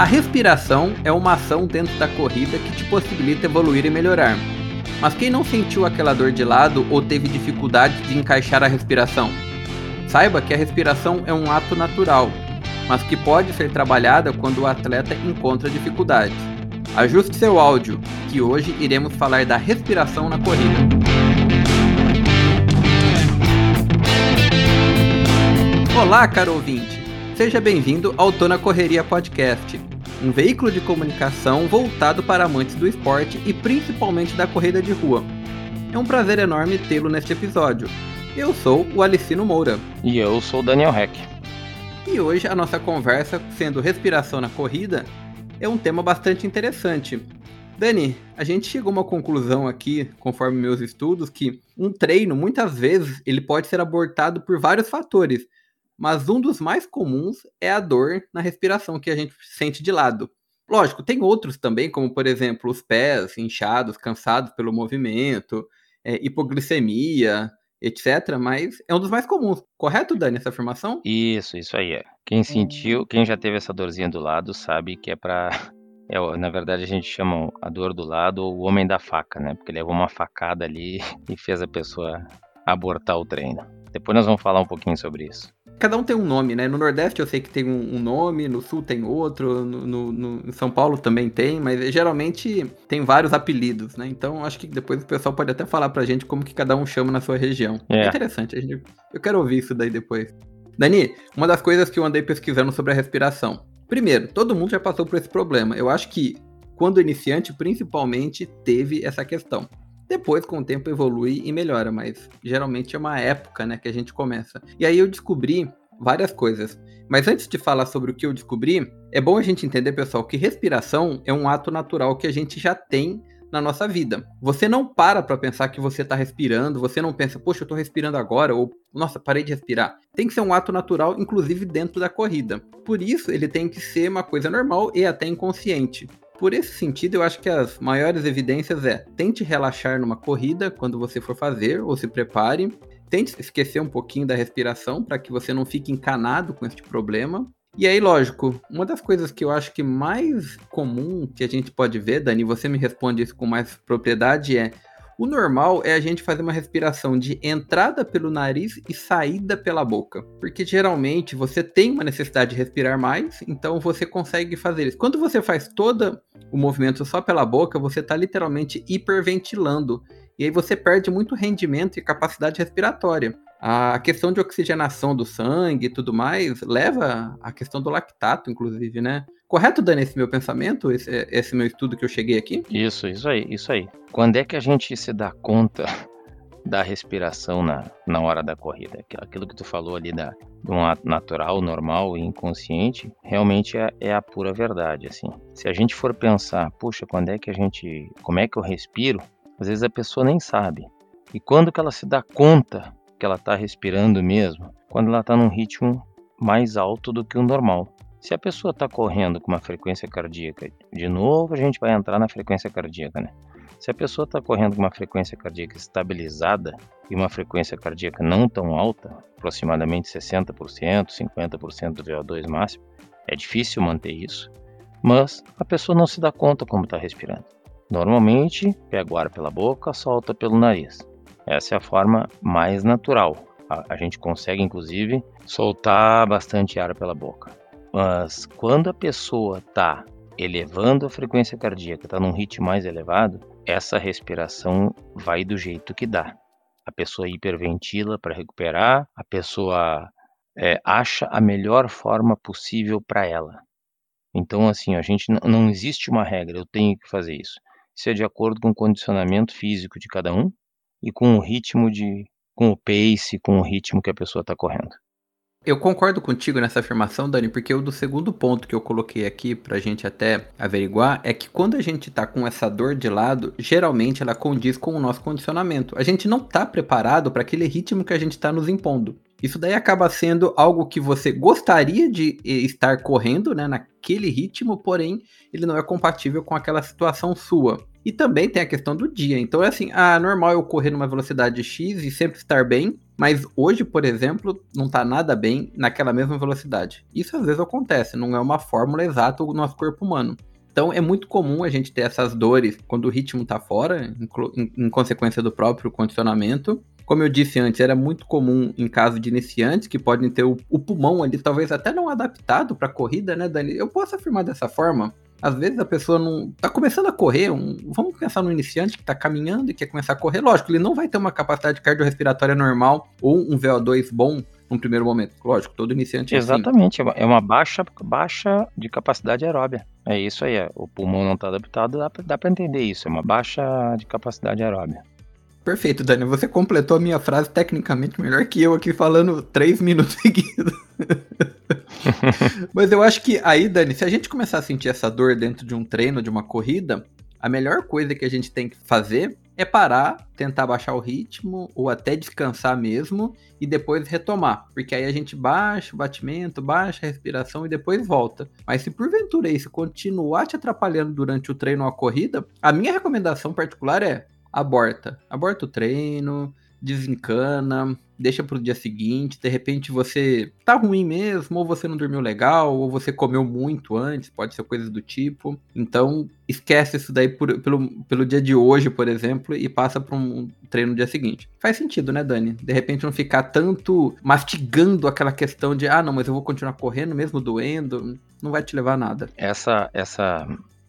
A respiração é uma ação dentro da corrida que te possibilita evoluir e melhorar. Mas quem não sentiu aquela dor de lado ou teve dificuldade de encaixar a respiração? Saiba que a respiração é um ato natural, mas que pode ser trabalhada quando o atleta encontra dificuldades. Ajuste seu áudio, que hoje iremos falar da respiração na corrida. Olá, caro ouvinte! Seja bem-vindo ao Tô na Correria Podcast um veículo de comunicação voltado para amantes do esporte e principalmente da corrida de rua. É um prazer enorme tê-lo neste episódio. Eu sou o Alicino Moura. E eu sou o Daniel Heck. E hoje a nossa conversa, sendo respiração na corrida, é um tema bastante interessante. Dani, a gente chegou a uma conclusão aqui, conforme meus estudos, que um treino, muitas vezes, ele pode ser abortado por vários fatores, mas um dos mais comuns é a dor na respiração que a gente sente de lado. Lógico, tem outros também, como por exemplo os pés inchados, cansados pelo movimento, é, hipoglicemia, etc. Mas é um dos mais comuns. Correto, Dani, essa afirmação? Isso, isso aí é. Quem sentiu, quem já teve essa dorzinha do lado, sabe que é para é, na verdade, a gente chama a dor do lado o homem da faca, né? Porque levou uma facada ali e fez a pessoa abortar o treino. Depois nós vamos falar um pouquinho sobre isso cada um tem um nome, né? No Nordeste eu sei que tem um, um nome, no Sul tem outro, no, no, no, em São Paulo também tem, mas geralmente tem vários apelidos, né? Então acho que depois o pessoal pode até falar pra gente como que cada um chama na sua região. É, é interessante, gente, eu quero ouvir isso daí depois. Dani, uma das coisas que eu andei pesquisando sobre a respiração. Primeiro, todo mundo já passou por esse problema. Eu acho que quando iniciante, principalmente, teve essa questão. Depois, com o tempo, evolui e melhora, mas geralmente é uma época, né, que a gente começa. E aí eu descobri várias coisas. Mas antes de falar sobre o que eu descobri, é bom a gente entender, pessoal, que respiração é um ato natural que a gente já tem na nossa vida. Você não para para pensar que você está respirando, você não pensa, poxa, eu estou respirando agora, ou nossa, parei de respirar. Tem que ser um ato natural, inclusive dentro da corrida. Por isso, ele tem que ser uma coisa normal e até inconsciente. Por esse sentido, eu acho que as maiores evidências é tente relaxar numa corrida quando você for fazer ou se prepare. Tente esquecer um pouquinho da respiração para que você não fique encanado com este problema. E aí, lógico, uma das coisas que eu acho que mais comum que a gente pode ver, Dani, você me responde isso com mais propriedade, é o normal é a gente fazer uma respiração de entrada pelo nariz e saída pela boca. Porque geralmente você tem uma necessidade de respirar mais, então você consegue fazer isso. Quando você faz todo o movimento só pela boca, você está literalmente hiperventilando. E aí você perde muito rendimento e capacidade respiratória. A questão de oxigenação do sangue e tudo mais leva à questão do lactato, inclusive, né? Correto, Dani, esse meu pensamento, esse, esse meu estudo que eu cheguei aqui? Isso, isso aí, isso aí. Quando é que a gente se dá conta da respiração na, na hora da corrida? Aquilo que tu falou ali da, de um ato natural, normal e inconsciente, realmente é, é a pura verdade, assim. Se a gente for pensar, puxa, quando é que a gente, como é que eu respiro? Às vezes a pessoa nem sabe. E quando que ela se dá conta que ela está respirando mesmo? Quando ela está num ritmo mais alto do que o normal. Se a pessoa está correndo com uma frequência cardíaca, de novo a gente vai entrar na frequência cardíaca, né? Se a pessoa está correndo com uma frequência cardíaca estabilizada e uma frequência cardíaca não tão alta, aproximadamente 60%, 50% do VO2 máximo, é difícil manter isso, mas a pessoa não se dá conta como está respirando. Normalmente, pega o ar pela boca, solta pelo nariz. Essa é a forma mais natural. A, a gente consegue, inclusive, soltar bastante ar pela boca. Mas quando a pessoa está elevando a frequência cardíaca, está num ritmo mais elevado, essa respiração vai do jeito que dá. A pessoa hiperventila para recuperar, a pessoa é, acha a melhor forma possível para ela. Então, assim, a gente não existe uma regra, eu tenho que fazer isso. Isso é de acordo com o condicionamento físico de cada um e com o ritmo de, com o pace, com o ritmo que a pessoa está correndo. Eu concordo contigo nessa afirmação, Dani, porque o do segundo ponto que eu coloquei aqui pra gente até averiguar é que quando a gente tá com essa dor de lado, geralmente ela condiz com o nosso condicionamento. A gente não tá preparado para aquele ritmo que a gente tá nos impondo. Isso daí acaba sendo algo que você gostaria de estar correndo, né, naquele ritmo, porém ele não é compatível com aquela situação sua. E também tem a questão do dia. Então é assim, ah, normal eu correr numa velocidade X e sempre estar bem, mas hoje, por exemplo, não está nada bem naquela mesma velocidade. Isso às vezes acontece, não é uma fórmula exata do nosso corpo humano. Então é muito comum a gente ter essas dores quando o ritmo está fora, em, em, consequência do próprio condicionamento. Como eu disse antes, era muito comum em caso de iniciantes que podem ter o, o pulmão ali, talvez até não adaptado para corrida, né, Dani? Eu posso afirmar dessa forma. Às vezes a pessoa não tá começando a correr, um, vamos pensar no iniciante que está caminhando e quer começar a correr, lógico, ele não vai ter uma capacidade cardiorrespiratória normal ou um VO2 bom num primeiro momento. Lógico, todo iniciante Exatamente, é assim. é uma baixa, baixa de capacidade aeróbia. É isso aí, é. o pulmão não está adaptado, dá para entender isso, é uma baixa de capacidade aeróbia. Perfeito, Dani. Você completou a minha frase tecnicamente melhor que eu aqui falando três minutos seguidos. Mas eu acho que aí, Dani, se a gente começar a sentir essa dor dentro de um treino, de uma corrida, a melhor coisa que a gente tem que fazer é parar, tentar baixar o ritmo ou até descansar mesmo e depois retomar, porque aí a gente baixa o batimento, baixa a respiração e depois volta. Mas se porventura isso continuar te atrapalhando durante o treino ou a corrida, a minha recomendação particular é aborta. Aborta o treino, desencana, deixa pro dia seguinte, de repente você tá ruim mesmo, ou você não dormiu legal, ou você comeu muito antes, pode ser coisas do tipo. Então, esquece isso daí por, pelo, pelo dia de hoje, por exemplo, e passa para um treino no dia seguinte. Faz sentido, né, Dani? De repente não ficar tanto mastigando aquela questão de, ah, não, mas eu vou continuar correndo mesmo doendo, não vai te levar a nada. Essa, essa,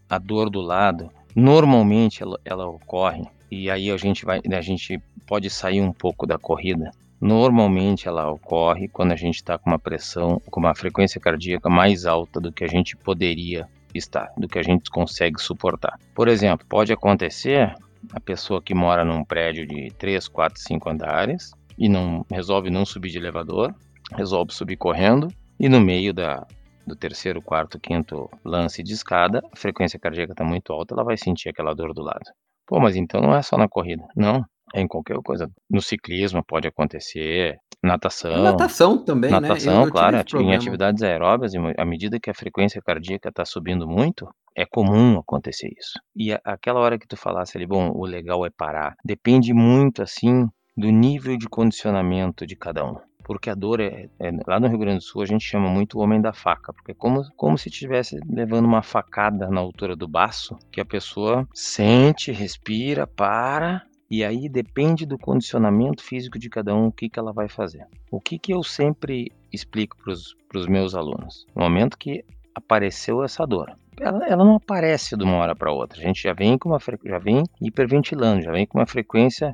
a dor do lado, normalmente ela, ela ocorre e aí a gente vai, a gente pode sair um pouco da corrida. Normalmente ela ocorre quando a gente está com uma pressão, com uma frequência cardíaca mais alta do que a gente poderia estar, do que a gente consegue suportar. Por exemplo, pode acontecer a pessoa que mora num prédio de 3, 4, 5 andares e não resolve não subir de elevador, resolve subir correndo e no meio da, do terceiro, quarto, quinto lance de escada, a frequência cardíaca está muito alta, ela vai sentir aquela dor do lado. Pô, mas então não é só na corrida. Não, é em qualquer coisa. No ciclismo pode acontecer, natação. Natação também, natação, né? Natação, claro. Em atividades aeróbias, à medida que a frequência cardíaca está subindo muito, é comum acontecer isso. E aquela hora que tu falasse ali, bom, o legal é parar. Depende muito, assim, do nível de condicionamento de cada um porque a dor é, é, lá no Rio Grande do Sul a gente chama muito o homem da faca, porque é como, como se estivesse levando uma facada na altura do baço, que a pessoa sente, respira, para e aí depende do condicionamento físico de cada um o que, que ela vai fazer. O que, que eu sempre explico para os meus alunos? No momento que apareceu essa dor, ela, ela não aparece de uma hora para outra. A gente já vem com uma já vem hiperventilando, já vem com uma frequência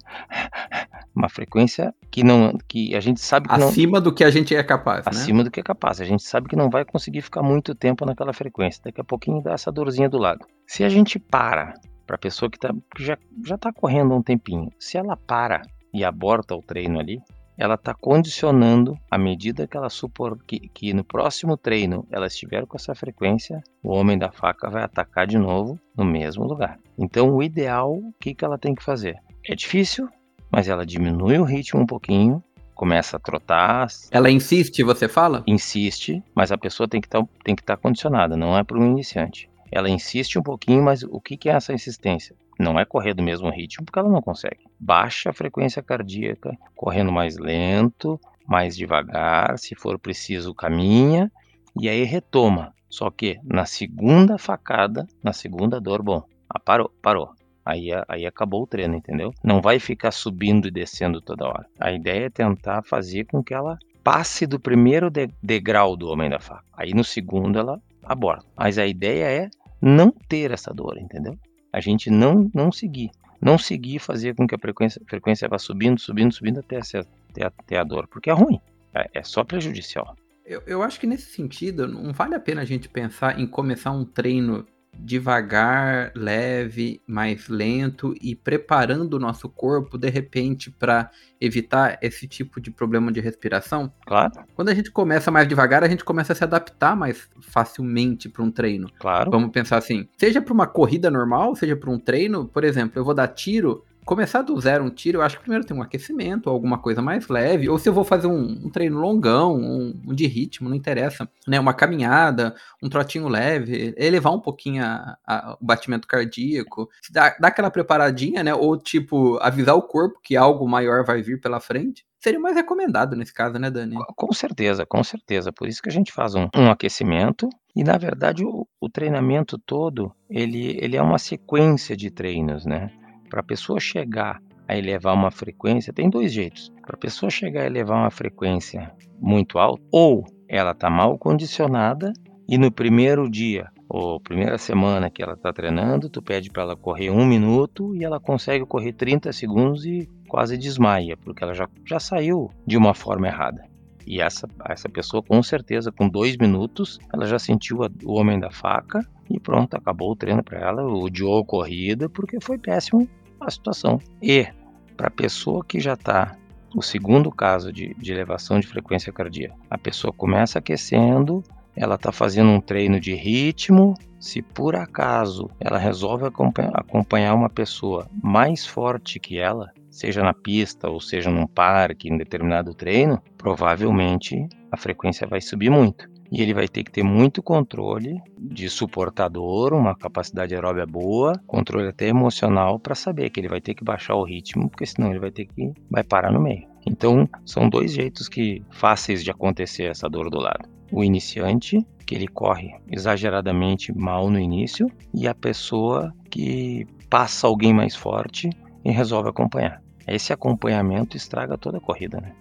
uma frequência que não que a gente sabe que acima não, do que a gente é capaz, né? acima né? do que é capaz. A gente sabe que não vai conseguir ficar muito tempo naquela frequência. Daqui a pouquinho dá essa dorzinha do lado. Se a gente para para a pessoa que, tá, que já já está correndo há um tempinho, se ela para e aborta o treino ali, ela está condicionando à medida que ela supor que, que, no próximo treino ela estiver com essa frequência, o homem da faca vai atacar de novo no mesmo lugar. Então, o ideal, o que, que ela tem que fazer? É difícil, mas ela diminui o ritmo um pouquinho, começa a trotar. Ela insiste, você fala? Insiste, mas a pessoa tem que tá, estar tá condicionada, não é para um iniciante. Ela insiste um pouquinho, mas o que, que é essa insistência? Não é correr do mesmo ritmo, porque ela não consegue. Baixa a frequência cardíaca, correndo mais lento, mais devagar, se for preciso, caminha e aí retoma. Só que na segunda facada, na segunda dor, bom, ah, parou, parou. Aí, aí acabou o treino, entendeu? Não vai ficar subindo e descendo toda hora. A ideia é tentar fazer com que ela passe do primeiro de, degrau do homem da faca. Aí no segundo ela aborda. Mas a ideia é não ter essa dor, entendeu? a gente não, não seguir. Não seguir fazer com que a frequência, frequência vá subindo, subindo, subindo até, até, até a dor, porque é ruim, é, é só prejudicial. Eu, eu acho que nesse sentido, não vale a pena a gente pensar em começar um treino devagar, leve, mais lento e preparando o nosso corpo de repente para evitar esse tipo de problema de respiração? Claro. Quando a gente começa mais devagar, a gente começa a se adaptar mais facilmente para um treino. Claro. Vamos pensar assim, seja para uma corrida normal, seja para um treino, por exemplo, eu vou dar tiro começar do zero um tiro, eu acho que primeiro tem um aquecimento, alguma coisa mais leve, ou se eu vou fazer um, um treino longão, um, um, de ritmo, não interessa, né? Uma caminhada, um trotinho leve, elevar um pouquinho a, a, o batimento cardíaco, dar, dar aquela preparadinha, né? Ou tipo, avisar o corpo que algo maior vai vir pela frente seria mais recomendado nesse caso, né, Dani? Com certeza, com certeza. Por isso que a gente faz um, um aquecimento e, na verdade, o, o, treinamento todo, ele, ele é uma sequência de treinos, né? Para a pessoa chegar a elevar uma frequência, tem dois jeitos. Para a pessoa chegar a elevar uma frequência muito alta, ou ela está mal condicionada e no primeiro dia ou primeira semana que ela está treinando, tu pede para ela correr um minuto e ela consegue correr 30 segundos e quase desmaia, porque ela já, já saiu de uma forma errada. E essa, essa pessoa, com certeza, com dois minutos, ela já sentiu a, o homem da faca e pronto, acabou o treino para ela, odiou a corrida, porque foi péssimo a situação. E para a pessoa que já está o segundo caso de, de elevação de frequência cardíaca, a pessoa começa aquecendo, ela está fazendo um treino de ritmo. Se por acaso ela resolve acompanhar uma pessoa mais forte que ela, seja na pista ou seja num parque, em determinado treino, provavelmente a frequência vai subir muito. E ele vai ter que ter muito controle de suportador, uma capacidade aeróbia boa, controle até emocional para saber que ele vai ter que baixar o ritmo, porque senão ele vai ter que vai parar no meio. Então, são dois jeitos que fáceis de acontecer essa dor do lado o iniciante, que ele corre exageradamente mal no início, e a pessoa que passa alguém mais forte e resolve acompanhar. Esse acompanhamento estraga toda a corrida, né?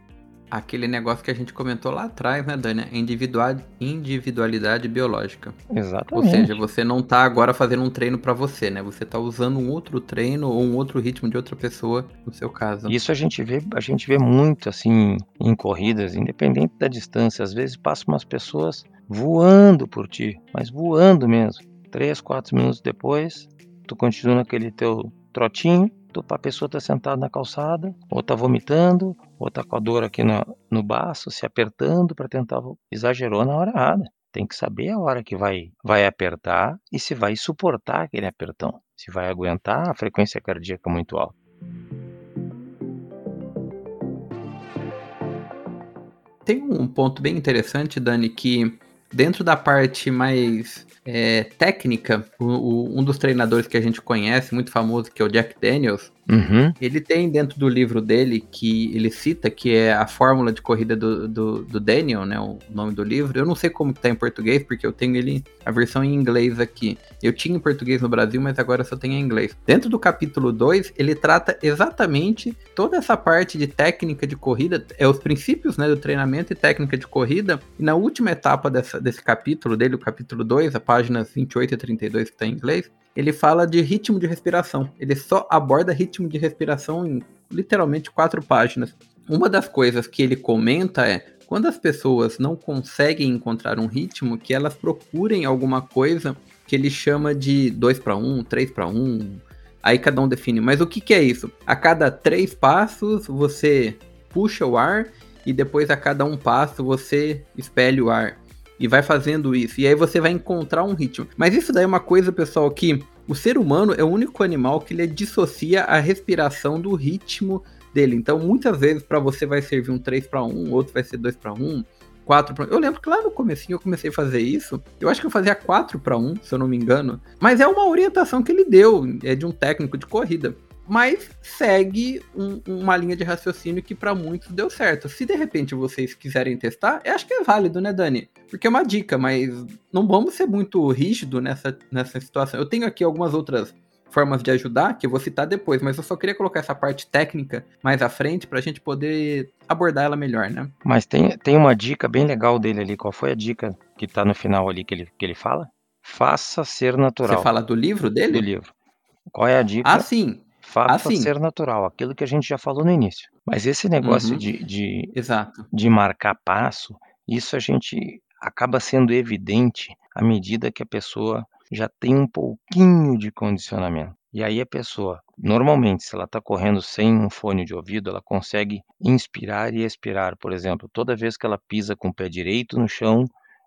aquele negócio que a gente comentou lá atrás, né, Dani? Individual, individualidade biológica. Exatamente. Ou seja, você não tá agora fazendo um treino para você, né? Você tá usando um outro treino ou um outro ritmo de outra pessoa, no seu caso. Isso a gente vê, a gente vê muito assim em corridas, independente da distância. Às vezes passam umas pessoas voando por ti, mas voando mesmo. Três, quatro minutos depois, tu continua naquele teu trotinho, a pessoa tá sentada na calçada, ou tá vomitando, ou tá com a dor aqui no, no baço, se apertando para tentar. Exagerou na hora errada. Tem que saber a hora que vai, vai apertar e se vai suportar aquele apertão. Se vai aguentar a frequência cardíaca muito alta. Tem um ponto bem interessante, Dani, que dentro da parte mais é, técnica, o, o, um dos treinadores que a gente conhece, muito famoso, que é o Jack Daniels, Uhum. Ele tem dentro do livro dele que ele cita que é a fórmula de corrida do, do, do Daniel, né? O nome do livro. Eu não sei como que tá em português, porque eu tenho ele a versão em inglês aqui. Eu tinha em português no Brasil, mas agora só tenho em inglês. Dentro do capítulo 2, ele trata exatamente toda essa parte de técnica de corrida, é os princípios né, do treinamento e técnica de corrida. E na última etapa dessa, desse capítulo dele, o capítulo 2, a páginas 28 e 32 que está em inglês, ele fala de ritmo de respiração. Ele só aborda ritmo de respiração em literalmente quatro páginas. Uma das coisas que ele comenta é quando as pessoas não conseguem encontrar um ritmo, que elas procurem alguma coisa que ele chama de 2 para 1, 3 para 1. Aí cada um define. Mas o que, que é isso? A cada três passos você puxa o ar e depois a cada um passo você expele o ar e vai fazendo isso. E aí você vai encontrar um ritmo. Mas isso daí é uma coisa, pessoal, que o ser humano é o único animal que ele dissocia a respiração do ritmo dele. Então, muitas vezes para você vai servir um 3 para 1, outro vai ser 2 para 1, 4 para 1. Eu lembro que lá no comecinho eu comecei a fazer isso. Eu acho que eu fazia 4 para 1, se eu não me engano. Mas é uma orientação que ele deu, é de um técnico de corrida mas segue um, uma linha de raciocínio que para muitos deu certo. Se de repente vocês quiserem testar, eu acho que é válido, né, Dani? Porque é uma dica, mas não vamos ser muito rígido nessa, nessa situação. Eu tenho aqui algumas outras formas de ajudar, que eu vou citar depois, mas eu só queria colocar essa parte técnica mais à frente para a gente poder abordar ela melhor, né? Mas tem, tem uma dica bem legal dele ali. Qual foi a dica que tá no final ali que ele, que ele fala? Faça ser natural. Você fala do livro dele? Do livro. Qual é a dica? Ah, sim. Faça assim. ser natural, aquilo que a gente já falou no início. Mas esse negócio uhum. de, de, Exato. de marcar passo, isso a gente acaba sendo evidente à medida que a pessoa já tem um pouquinho de condicionamento. E aí a pessoa, normalmente, se ela está correndo sem um fone de ouvido, ela consegue inspirar e expirar. Por exemplo, toda vez que ela pisa com o pé direito no chão,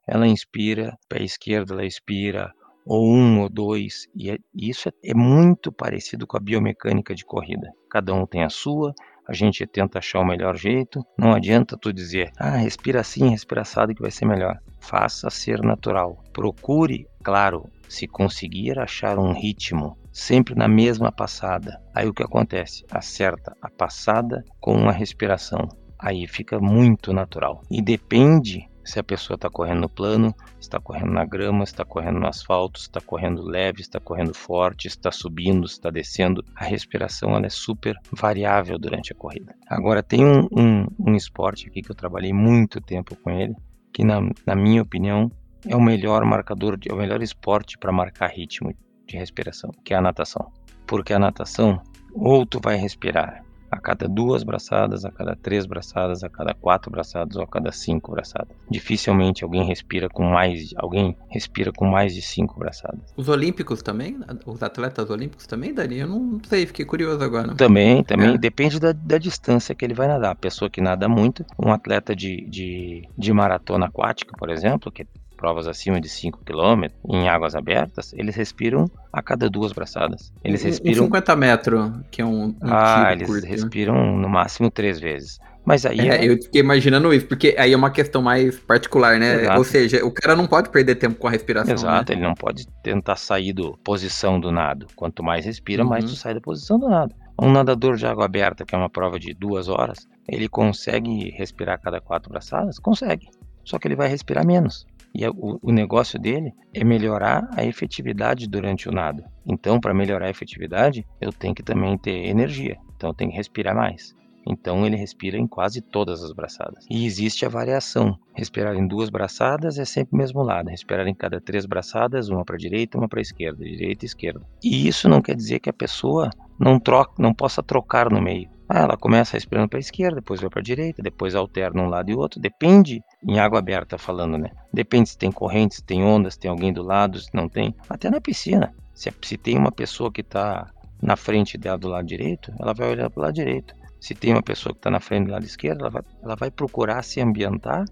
ela inspira, pé esquerdo ela expira, ou um ou dois. E é, isso é, é muito parecido com a biomecânica de corrida. Cada um tem a sua, a gente tenta achar o melhor jeito. Não adianta tu dizer, ah, respira assim, respira assado que vai ser melhor. Faça ser natural. Procure, claro, se conseguir achar um ritmo sempre na mesma passada. Aí o que acontece? Acerta a passada com a respiração. Aí fica muito natural. E depende se a pessoa está correndo no plano, está correndo na grama, está correndo no asfalto, está correndo leve, está correndo forte, está subindo, está descendo. A respiração ela é super variável durante a corrida. Agora, tem um, um, um esporte aqui que eu trabalhei muito tempo com ele, que na, na minha opinião é o melhor marcador, é o melhor esporte para marcar ritmo de respiração, que é a natação. Porque a natação, ou tu vai respirar a cada duas braçadas, a cada três braçadas, a cada quatro braçadas ou a cada cinco braçadas. Dificilmente alguém respira com mais, alguém respira com mais de cinco braçadas. Os olímpicos também, os atletas olímpicos também, Dani, eu não sei, fiquei curioso agora. Também, também, é. depende da, da, distância que ele vai nadar. A pessoa que nada muito, um atleta de, de, de maratona aquática, por exemplo, que provas acima de 5 km em águas abertas, eles respiram a cada duas braçadas. Eles respiram. Um 50 metros, que é um. um ah, eles curto. respiram no máximo três vezes. Mas aí. É, é... eu fiquei imaginando isso, porque aí é uma questão mais particular, né? Exato. Ou seja, o cara não pode perder tempo com a respiração. Exato, né? ele não pode tentar sair da posição do nado. Quanto mais respira, uhum. mais tu sai da posição do nado. Um nadador de água aberta, que é uma prova de duas horas, ele consegue respirar a cada quatro braçadas? Consegue. Só que ele vai respirar menos. E o, o negócio dele é melhorar a efetividade durante o nado. Então, para melhorar a efetividade, eu tenho que também ter energia. Então, eu tenho que respirar mais. Então ele respira em quase todas as braçadas. E existe a variação. Respirar em duas braçadas é sempre o mesmo lado. Respirar em cada três braçadas, uma para a direita, uma para a esquerda, direita e esquerda. E isso não quer dizer que a pessoa não troca, não possa trocar no meio. Ah, ela começa respirando para a esquerda, depois vai para a direita, depois alterna um lado e outro. Depende, em água aberta falando, né? Depende se tem corrente, se tem ondas, se tem alguém do lado, se não tem. Até na piscina. Se, se tem uma pessoa que está na frente dela do lado direito, ela vai olhar para o lado direito. Se tem uma pessoa que está na frente do lado esquerdo, ela vai, ela vai procurar se ambientar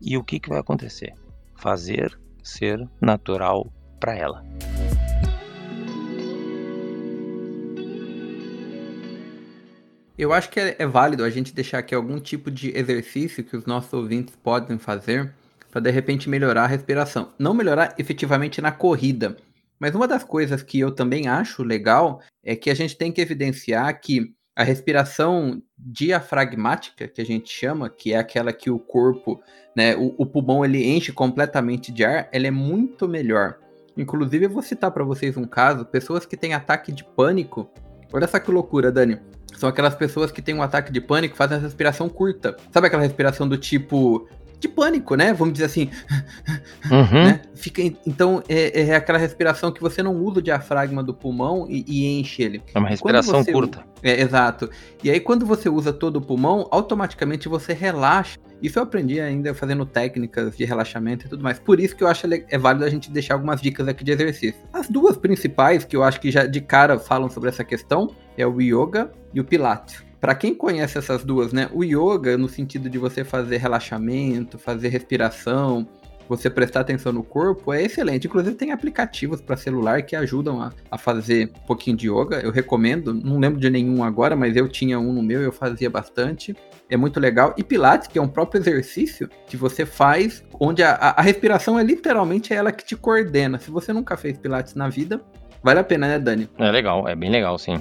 e o que, que vai acontecer? Fazer ser natural para ela. Eu acho que é, é, válido a gente deixar aqui algum tipo de exercício que os nossos ouvintes podem fazer para de repente melhorar a respiração. Não melhorar efetivamente na corrida, mas uma das coisas que eu também acho legal é que a gente tem que evidenciar que a respiração diafragmática, que a gente chama, que é aquela que o corpo, né, o, o pulmão ele enche completamente de ar, ela é muito melhor. Inclusive, eu vou citar para vocês um caso: pessoas que têm ataque de pânico. Olha só que loucura, Dani. São aquelas pessoas que têm um ataque de pânico fazem a respiração curta. Sabe aquela respiração do tipo de pânico, né? Vamos dizer assim. Uhum. Né? Fica, então, é, é, aquela respiração que você não usa o diafragma do pulmão e, e enche ele. É uma respiração você, curta. É, exato. E aí, quando você usa todo o pulmão, automaticamente você relaxa. Isso eu aprendi ainda fazendo técnicas de relaxamento e tudo mais. Por isso que eu acho é válido a gente deixar algumas dicas aqui de exercício. As duas principais que eu acho que já de cara falam sobre essa questão é o yoga e o pilates. Para quem conhece essas duas, né? O yoga, no sentido de você fazer relaxamento, fazer respiração, você prestar atenção no corpo, é excelente. Inclusive, tem aplicativos para celular que ajudam a, a, fazer um pouquinho de yoga. Eu recomendo, não lembro de nenhum agora, mas eu tinha um no meu, eu fazia bastante. É muito legal. E Pilates, que é um próprio exercício que você faz, onde a, a, a respiração é literalmente ela que te coordena. Se você nunca fez Pilates na vida, Vale a pena, né, Dani? É legal, é bem legal, sim.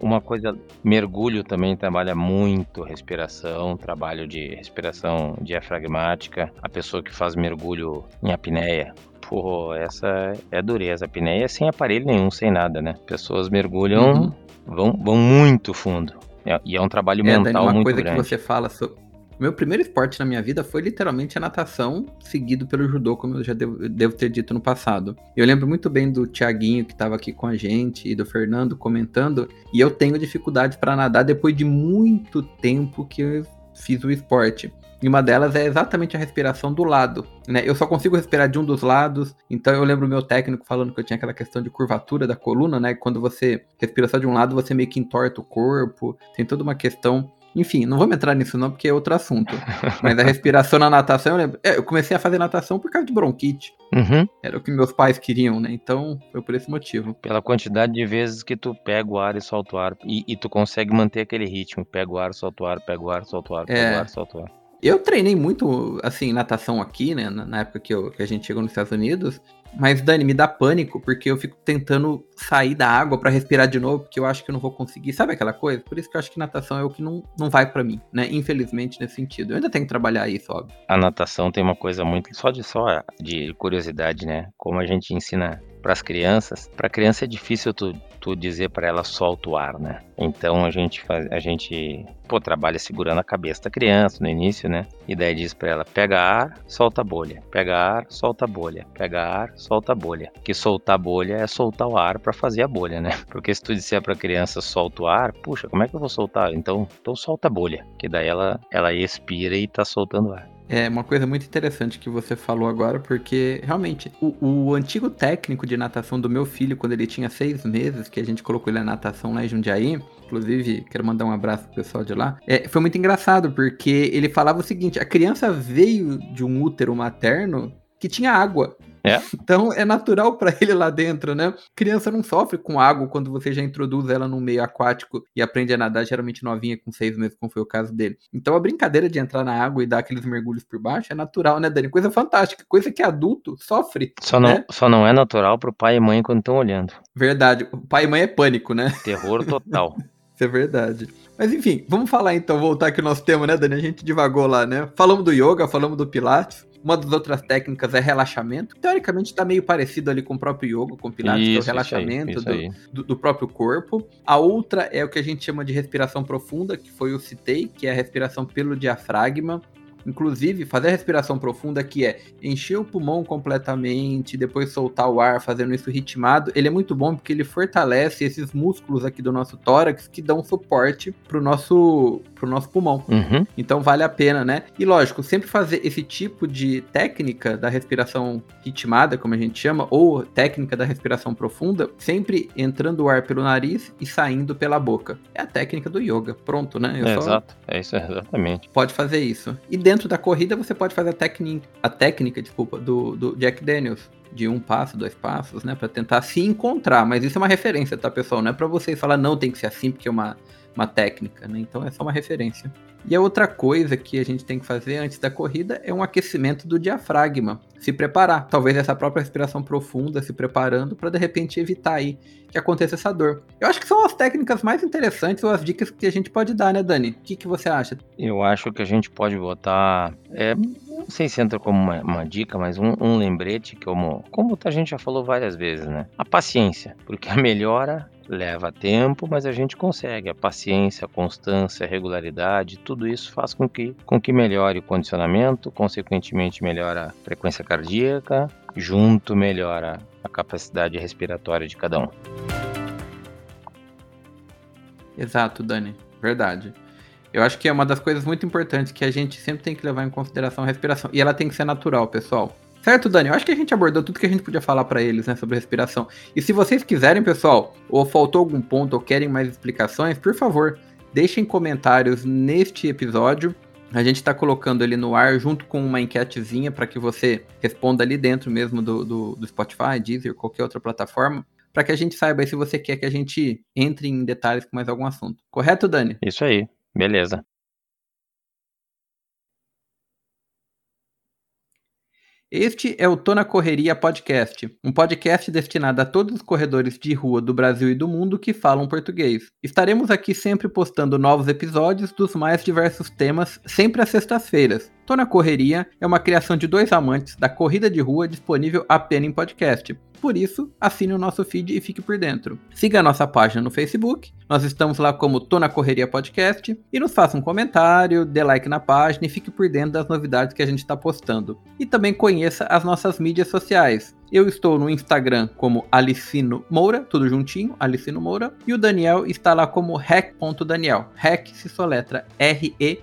uma coisa, mergulho também trabalha muito respiração, trabalho de respiração diafragmática. A pessoa que faz mergulho em apneia, pô, essa é dureza. A apneia é sem aparelho nenhum, sem nada, né? Pessoas mergulham, uhum. vão, vão muito fundo. É, e é um trabalho é, mental Dani, uma muito coisa grande. que você fala sobre meu primeiro esporte na minha vida foi literalmente a natação, seguido pelo judô, como eu já devo, devo ter dito no passado. Eu lembro muito bem do Tiaguinho, que estava aqui com a gente, e do Fernando comentando, e eu tenho dificuldade para nadar depois de muito tempo que eu fiz o esporte. E uma delas é exatamente a respiração do lado. Né? Eu só consigo respirar de um dos lados. Então eu lembro meu técnico falando que eu tinha aquela questão de curvatura da coluna, né? Quando você respira só de um lado, você meio que entorta o corpo. Tem toda uma questão Enfim, não vamos entrar nisso não, porque é outro assunto. Mas a respiração na natação, eu lembro. É, eu comecei a fazer natação por causa de bronquite. Uhum. Era o que meus pais queriam, né? Então, foi por esse motivo. Pela quantidade de vezes que tu pega o ar e solta o ar. E, e tu consegue manter aquele ritmo. Pega o ar, solta o ar, pega o ar, solta o ar, pega É. o ar, solta o ar. Eu treinei muito, assim, natação aqui, né? Na época que, eu- que a gente chegou nos Estados Unidos. Mas, Dani, me dá pânico, porque eu fico tentando sair da água pra respirar de novo, porque eu acho que eu não vou conseguir. Sabe aquela coisa? Por isso que eu acho que natação é o que não, não vai pra mim, né? Infelizmente, nesse sentido. Eu ainda tenho que trabalhar isso, óbvio. A natação tem uma coisa muito só de só de curiosidade, né? Como a gente ensina para as crianças. Para criança é difícil tu, tu dizer para ela solta o ar, né? Então a gente faz, a gente pô, trabalha segurando a cabeça da criança no início, né? E daí diz para ela pega ar, solta a bolha, pega ar, solta a bolha, pega ar, solta a bolha. Que soltar a bolha é soltar o ar para fazer a bolha, né? Porque se tu disser para criança solta o ar, puxa, como é que eu vou soltar? Então, então solta a bolha, que daí ela ela expira e tá soltando ar. É uma coisa muito interessante que você falou agora, porque realmente o, o antigo técnico de natação do meu filho, quando ele tinha seis meses, que a gente colocou ele na natação lá em Jundiaí, inclusive quero mandar um abraço pro pessoal de lá, é, foi muito engraçado, porque ele falava o seguinte: a criança veio de um útero materno que tinha água. É? Então é natural para ele lá dentro, né? Criança não sofre com água quando você já introduz ela no meio aquático e aprende a nadar, geralmente novinha, com seis meses, como foi o caso dele. Então a brincadeira de entrar na água e dar aqueles mergulhos por baixo é natural, né, Dani? Coisa fantástica, coisa que adulto sofre. Só não, né? só não é natural pro pai e mãe quando estão olhando. Verdade. O pai e mãe é pânico, né? Terror total. Isso é verdade. Mas enfim, vamos falar então, voltar aqui ao nosso tema, né, Dani? A gente divagou lá, né? Falamos do yoga, falamos do pilates. Uma das outras técnicas é relaxamento. Teoricamente tá meio parecido ali com o próprio yoga, com o pilates, que é o Isso, isso aí, relaxamento isso do, do, do próprio corpo. A outra é o que a gente chama de respiração profunda, que foi o citei, que é a respiração pelo diafragma. Inclusive, fazer a respiração profunda, que é encher o pulmão completamente, depois soltar o ar, fazendo isso ritmado, ele é muito bom porque ele fortalece esses músculos aqui do nosso tórax que dão suporte pro nosso, pro nosso pulmão. Uhum. Então vale a pena, né? E lógico, sempre fazer esse tipo de técnica da respiração ritmada, como a gente chama, ou técnica da respiração profunda, sempre entrando o ar pelo nariz e saindo pela boca. É a técnica do yoga. Pronto, né? É, só- Exato, é isso, exatamente. Pode fazer isso. E dentro da corrida você pode fazer a técnica, a técnica, desculpa, do, do Jack Daniels. De um passo, dois passos, né? Pra tentar se encontrar. Mas isso é uma referência, tá, pessoal? Não é pra vocês falar, não, tem que ser assim, porque é uma, uma técnica, né? Então é só uma referência. E a outra coisa que a gente tem que fazer antes da corrida é um aquecimento do diafragma. Se preparar. Talvez essa própria respiração profunda, se preparando para de repente evitar aí que aconteça essa dor. Eu acho que são as técnicas mais interessantes ou as dicas que a gente pode dar, né, Dani? O que, que você acha? Eu acho que a gente pode botar. É, não sei se entra como uma, uma dica, mas um, um lembrete, como, como a gente já falou várias vezes, né? A paciência. Porque a melhora leva tempo, mas a gente consegue. A paciência, a constância, a regularidade, tudo isso faz com que, com que melhore o condicionamento, consequentemente melhora a frequência cardíaca, junto melhora a capacidade respiratória de cada um. Exato, Dani. Verdade. Eu acho que é uma das coisas muito importantes que a gente sempre tem que levar em consideração a respiração. E ela tem que ser natural, pessoal. Certo, Dani? Eu acho que a gente abordou tudo que a gente podia falar para eles, né, sobre respiração. E se vocês quiserem, pessoal, ou faltou algum ponto ou querem mais explicações, por favor, deixem comentários neste episódio. A gente está colocando ele no ar junto com uma enquetezinha para que você responda ali dentro mesmo do, do, do Spotify, Deezer, qualquer outra plataforma, para que a gente saiba se você quer que a gente entre em detalhes com mais algum assunto. Correto, Dani? Isso aí, beleza. Este é o Tô na Correria Podcast, um podcast destinado a todos os corredores de rua do Brasil e do mundo que falam português. Estaremos aqui sempre postando novos episódios dos mais diversos temas, sempre às sextas-feiras. Tô na Correria é uma criação de dois amantes da corrida de rua disponível apenas em podcast. Por isso, assine o nosso feed e fique por dentro. Siga a nossa página no Facebook, nós estamos lá como Tô na Correria Podcast, e nos faça um comentário, dê like na página e fique por dentro das novidades que a gente está postando. E também conheça as nossas mídias sociais. Eu estou no Instagram como Alicino Moura, tudo juntinho, Alicino Moura, e o Daniel está lá como rec.daniel. Rec se soletra R-E-C-H.daniel.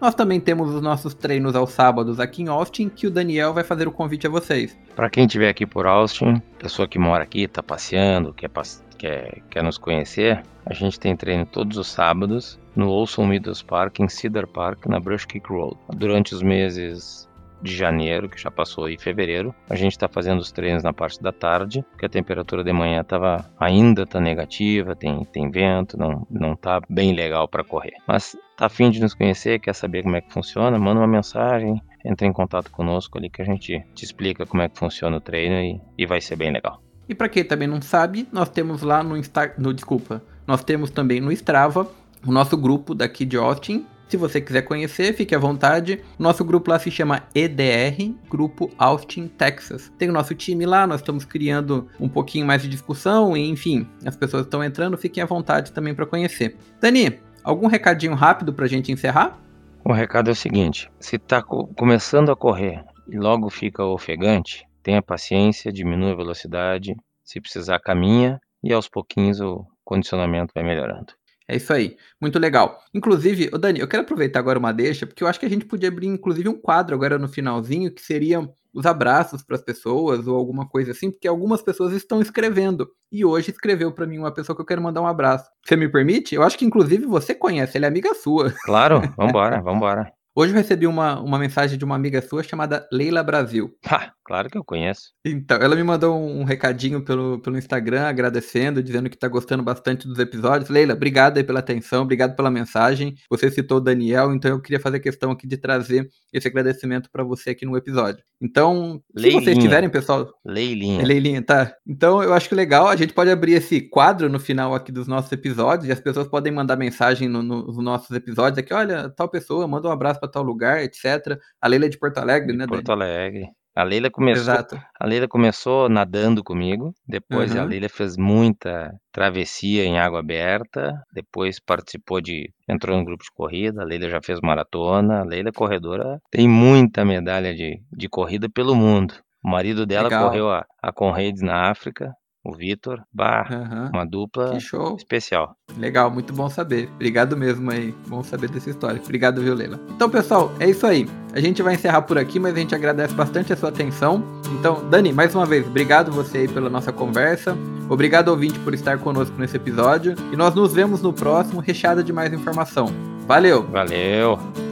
Nós também temos os nossos treinos aos sábados aqui em Austin, que o Daniel vai fazer o convite a vocês. Para quem estiver aqui por Austin, pessoa que mora aqui, tá passeando, quer, quer, quer nos conhecer, a gente tem treino todos os sábados no Olson Meadows Park, em Cedar Park, na Brush Creek Road. Durante os meses de janeiro, que já passou, e fevereiro, a gente está fazendo os treinos na parte da tarde, porque a temperatura de manhã tava, ainda tá negativa, tem, tem vento, não, não tá bem legal para correr. Mas tá afim de nos conhecer, quer saber como é que funciona, manda uma mensagem, entre em contato conosco ali que a gente te explica como é que funciona o treino e, e vai ser bem legal. E para quem também não sabe, nós temos lá no Insta, no desculpa, nós temos também no Strava o nosso grupo daqui de Austin, se você quiser conhecer, fique à vontade. Nosso grupo lá se chama EDR, Grupo Austin, Texas. Tem o nosso time lá, nós estamos criando um pouquinho mais de discussão, e enfim, as pessoas estão entrando, fiquem à vontade também para conhecer. Dani, algum recadinho rápido para a gente encerrar? O recado é o seguinte: se está co começando a correr e logo fica ofegante, tenha paciência, diminua a velocidade, se precisar caminha e aos pouquinhos o condicionamento vai melhorando. É isso aí. Muito legal. Inclusive, ô Dani, eu quero aproveitar agora uma deixa, porque eu acho que a gente podia abrir, inclusive, um quadro agora no finalzinho, que seria os abraços para as pessoas ou alguma coisa assim, porque algumas pessoas estão escrevendo. E hoje escreveu para mim uma pessoa que eu quero mandar um abraço. Você me permite? Eu acho que, inclusive, você conhece, ele é amiga sua. Claro, vambora, vambora. Hoje eu recebi uma, uma mensagem de uma amiga sua chamada Leila Brasil. Ah, claro que eu conheço. Então, ela me mandou um, recadinho pelo, pelo Instagram, agradecendo, dizendo que está gostando bastante dos episódios. Leila, obrigado aí pela atenção, obrigado pela mensagem. Você citou o Daniel, então eu queria fazer questão aqui de trazer esse agradecimento para você aqui no episódio. Então, Leilinha. se vocês tiverem, pessoal. Leilinha. É Leilinha, tá. Então, eu acho que legal, a gente pode abrir esse quadro no final aqui dos nossos episódios e as pessoas podem mandar mensagem no, no, nos nossos episódios aqui. Olha, tal pessoa, manda um abraço para tal lugar, etc. A Leila é de Porto Alegre, de né, Porto? Alegre. A Leila começou, Exato. a Leila começou nadando comigo, depois uhum. a Leila fez muita travessia em água aberta, depois participou de, entrou no grupo de corrida, a Leila já fez maratona, a Leila é corredora, tem muita medalha de, de corrida pelo mundo. O marido dela Legal. correu a, a Conrads na África, o Vitor. Bah, uhum. uma dupla especial. Legal, muito bom saber. Obrigado mesmo aí. Bom saber dessa história. Obrigado, viu, Leila? Então, pessoal, é isso aí. A gente vai encerrar por aqui, mas a gente agradece bastante a sua atenção. Então, Dani, mais uma vez, obrigado você aí pela nossa conversa. Obrigado, ouvinte, por estar conosco nesse episódio. E nós nos vemos no próximo, recheado de mais informação. Valeu! Valeu!